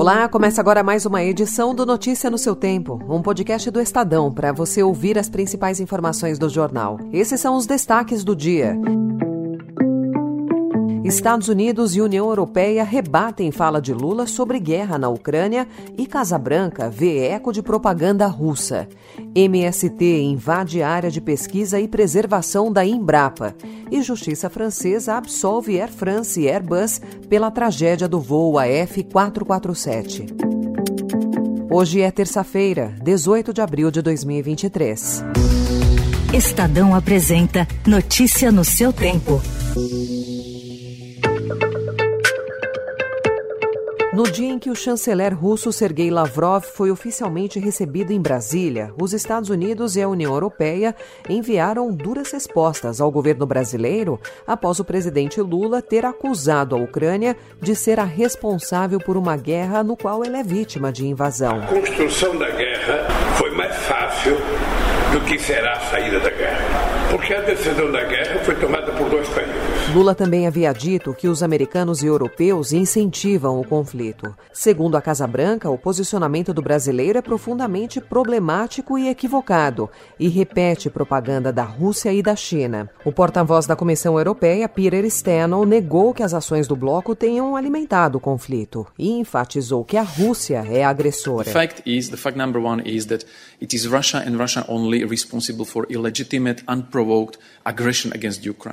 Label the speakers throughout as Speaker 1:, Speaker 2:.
Speaker 1: Olá, começa agora mais uma edição do Notícia no seu Tempo, um podcast do Estadão para você ouvir as principais informações do jornal. Esses são os destaques do dia. Estados Unidos e União Europeia rebatem fala de Lula sobre guerra na Ucrânia e Casa Branca vê eco de propaganda russa. MST invade área de pesquisa e preservação da Embrapa. E Justiça Francesa absolve Air France e Airbus pela tragédia do voo AF447. Hoje é terça-feira, 18 de abril de 2023.
Speaker 2: Estadão apresenta Notícia no seu tempo.
Speaker 1: No dia em que o chanceler russo Sergei Lavrov foi oficialmente recebido em Brasília, os Estados Unidos e a União Europeia enviaram duras respostas ao governo brasileiro após o presidente Lula ter acusado a Ucrânia de ser a responsável por uma guerra no qual ele é vítima de invasão.
Speaker 3: A construção da guerra foi mais fácil do que será a saída da guerra porque a decisão da guerra foi tomada por dois países.
Speaker 1: Lula também havia dito que os americanos e europeus incentivam o conflito. Segundo a Casa Branca, o posicionamento do brasileiro é profundamente problemático e equivocado e repete propaganda da Rússia e da China. O porta-voz da Comissão Europeia, Peter Steno, negou que as ações do bloco tenham alimentado o conflito e enfatizou que a Rússia é a agressora.
Speaker 4: The fact is, the fact number one is that it is Russia and Russia only responsible for illegitimate, unprovoked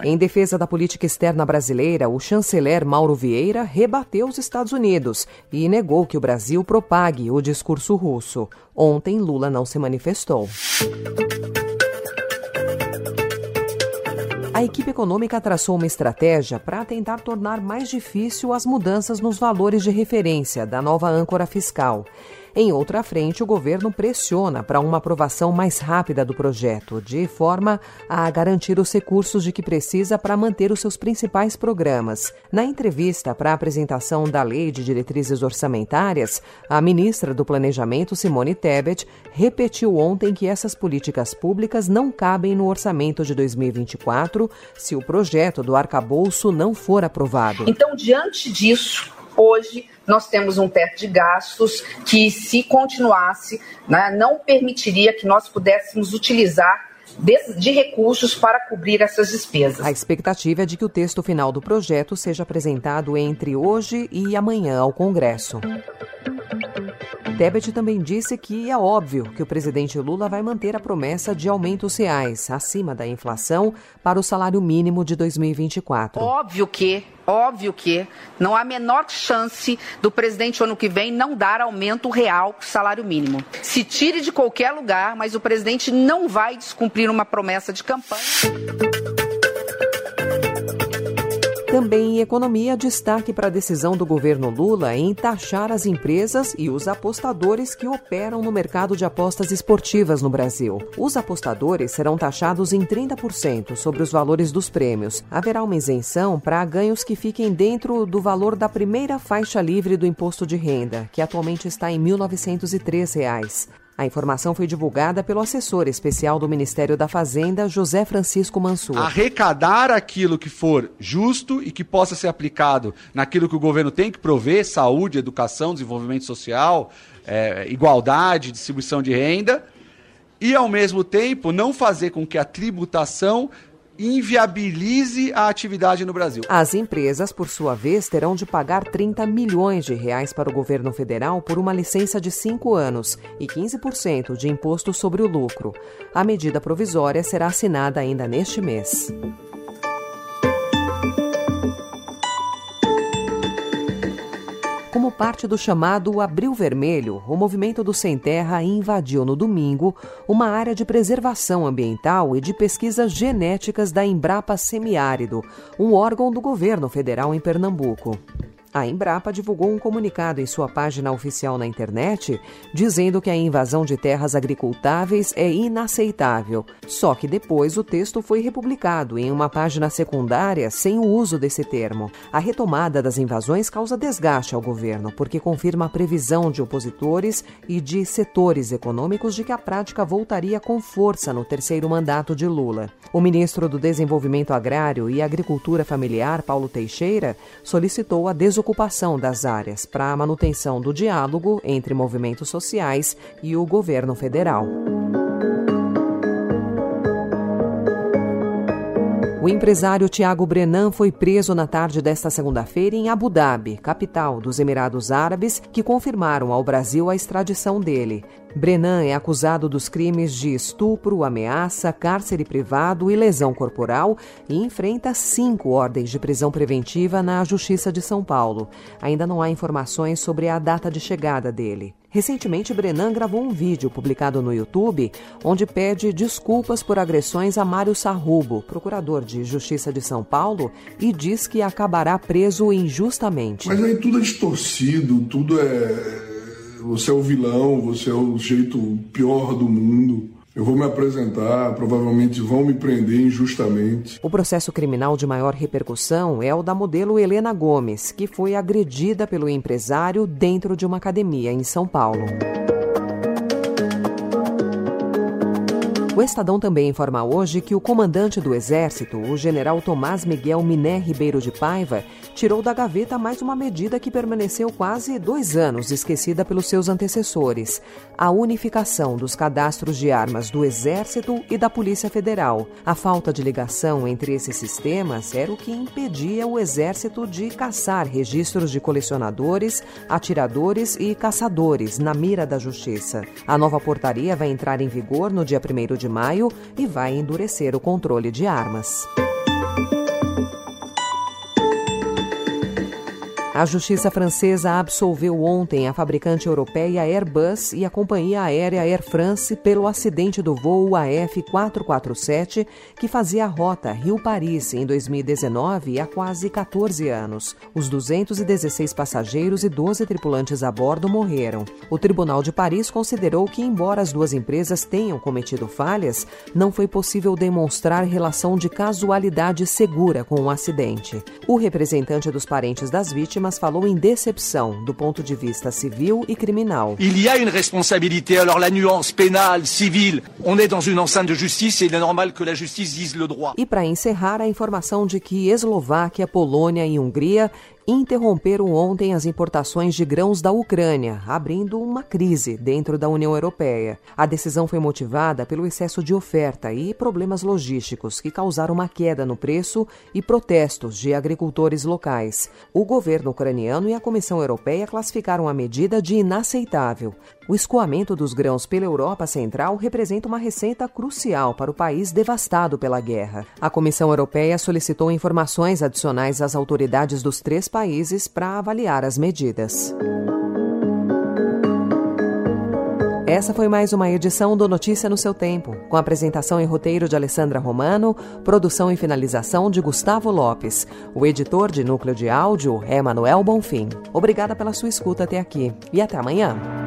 Speaker 1: em defesa da política externa brasileira, o chanceler Mauro Vieira rebateu os Estados Unidos e negou que o Brasil propague o discurso russo. Ontem, Lula não se manifestou. A equipe econômica traçou uma estratégia para tentar tornar mais difícil as mudanças nos valores de referência da nova âncora fiscal. Em outra frente, o governo pressiona para uma aprovação mais rápida do projeto, de forma a garantir os recursos de que precisa para manter os seus principais programas. Na entrevista para a apresentação da Lei de Diretrizes Orçamentárias, a ministra do Planejamento, Simone Tebet, repetiu ontem que essas políticas públicas não cabem no orçamento de 2024 se o projeto do arcabouço não for aprovado.
Speaker 5: Então, diante disso, hoje nós temos um teto de gastos que, se continuasse, né, não permitiria que nós pudéssemos utilizar de, de, recursos para cobrir essas despesas.
Speaker 1: A expectativa é de que o texto final do projeto seja apresentado entre hoje e amanhã ao Congresso. Tebet também disse que é óbvio que o presidente Lula vai manter a promessa de aumentos reais acima da inflação para o salário mínimo de 2024.
Speaker 5: Óbvio que, óbvio que não há a menor chance do presidente ano que vem não dar aumento real para o salário mínimo. Se tire de qualquer lugar, mas o presidente não vai descumprir uma promessa de campanha.
Speaker 1: Também em economia, destaque para a decisão do governo Lula em taxar as empresas e os apostadores que operam no mercado de apostas esportivas no Brasil. Os apostadores serão taxados em 30% sobre os valores dos prêmios. Haverá uma isenção para ganhos que fiquem dentro do valor da primeira faixa livre do imposto de renda, que atualmente está em 1.903 reais. A informação foi divulgada pelo assessor especial do Ministério da Fazenda, José Francisco Mansur.
Speaker 6: Arrecadar aquilo que for justo e que possa ser aplicado naquilo que o governo tem que prover: saúde, educação, desenvolvimento social, é, igualdade, distribuição de renda. E, ao mesmo tempo, não fazer com que a tributação inviabilize a atividade no Brasil.
Speaker 1: As empresas, por sua vez, terão de pagar 30 milhões de reais para o governo federal por uma licença de cinco anos e 15% de imposto sobre o lucro. A medida provisória será assinada ainda neste mês. Como parte do chamado Abril Vermelho, o movimento do Sem Terra invadiu no domingo uma área de preservação ambiental e de pesquisas genéticas da Embrapa Semiárido, um órgão do governo federal em Pernambuco. A Embrapa divulgou um comunicado em sua página oficial na internet dizendo que a invasão de terras agricultáveis é inaceitável. Só que depois o texto foi republicado em uma página secundária sem o uso desse termo. A retomada das invasões causa desgaste ao governo, porque confirma a previsão de opositores e de setores econômicos de que a prática voltaria com força no terceiro mandato de Lula. O ministro do Desenvolvimento Agrário e Agricultura Familiar, Paulo Teixeira, solicitou a desoneração desocupação das áreas para a manutenção do diálogo entre movimentos sociais e o governo federal. O empresário Tiago Brenan foi preso na tarde desta segunda-feira em Abu Dhabi, capital dos Emirados Árabes, que confirmaram ao Brasil a extradição dele. Brenan é acusado dos crimes de estupro, ameaça, cárcere privado e lesão corporal e enfrenta cinco ordens de prisão preventiva na Justiça de São Paulo. Ainda não há informações sobre a data de chegada dele. Recentemente, Brenan gravou um vídeo publicado no YouTube onde pede desculpas por agressões a Mário Sarrubo, procurador de Justiça de São Paulo, e diz que acabará preso injustamente.
Speaker 7: Mas aí tudo é distorcido, tudo é. Você é o vilão, você é o jeito pior do mundo. Eu vou me apresentar, provavelmente vão me prender injustamente.
Speaker 1: O processo criminal de maior repercussão é o da modelo Helena Gomes, que foi agredida pelo empresário dentro de uma academia em São Paulo. O Estadão também informa hoje que o comandante do Exército, o general Tomás Miguel Miné Ribeiro de Paiva, tirou da gaveta mais uma medida que permaneceu quase dois anos esquecida pelos seus antecessores: a unificação dos cadastros de armas do Exército e da Polícia Federal. A falta de ligação entre esses sistemas era o que impedia o Exército de caçar registros de colecionadores, atiradores e caçadores na mira da Justiça. A nova portaria vai entrar em vigor no dia 1 de maio e vai endurecer o controle de armas. A justiça francesa absolveu ontem a fabricante europeia Airbus e a companhia aérea Air France pelo acidente do voo AF447 que fazia a rota Rio-Paris em 2019 há quase 14 anos. Os 216 passageiros e 12 tripulantes a bordo morreram. O Tribunal de Paris considerou que, embora as duas empresas tenham cometido falhas, não foi possível demonstrar relação de casualidade segura com o acidente. O representante dos parentes das vítimas mas falou em decepção do ponto de vista civil e criminal.
Speaker 8: Il y a une responsabilité. Alors la nuance pénale, civile, on est dans une enceinte de justice et il est normal que la justice dise le droit.
Speaker 1: E para encerrar, a informação de que Eslováquia, Polônia e Hungria interromperam ontem as importações de grãos da Ucrânia, abrindo uma crise dentro da União Europeia. A decisão foi motivada pelo excesso de oferta e problemas logísticos que causaram uma queda no preço e protestos de agricultores locais. O governo ucraniano e a Comissão Europeia classificaram a medida de inaceitável. O escoamento dos grãos pela Europa Central representa uma receita crucial para o país devastado pela guerra. A Comissão Europeia solicitou informações adicionais às autoridades dos três países para avaliar as medidas. Essa foi mais uma edição do Notícia no seu tempo, com apresentação e roteiro de Alessandra Romano, produção e finalização de Gustavo Lopes. O editor de núcleo de áudio é Manuel Bonfim. Obrigada pela sua escuta até aqui e até amanhã.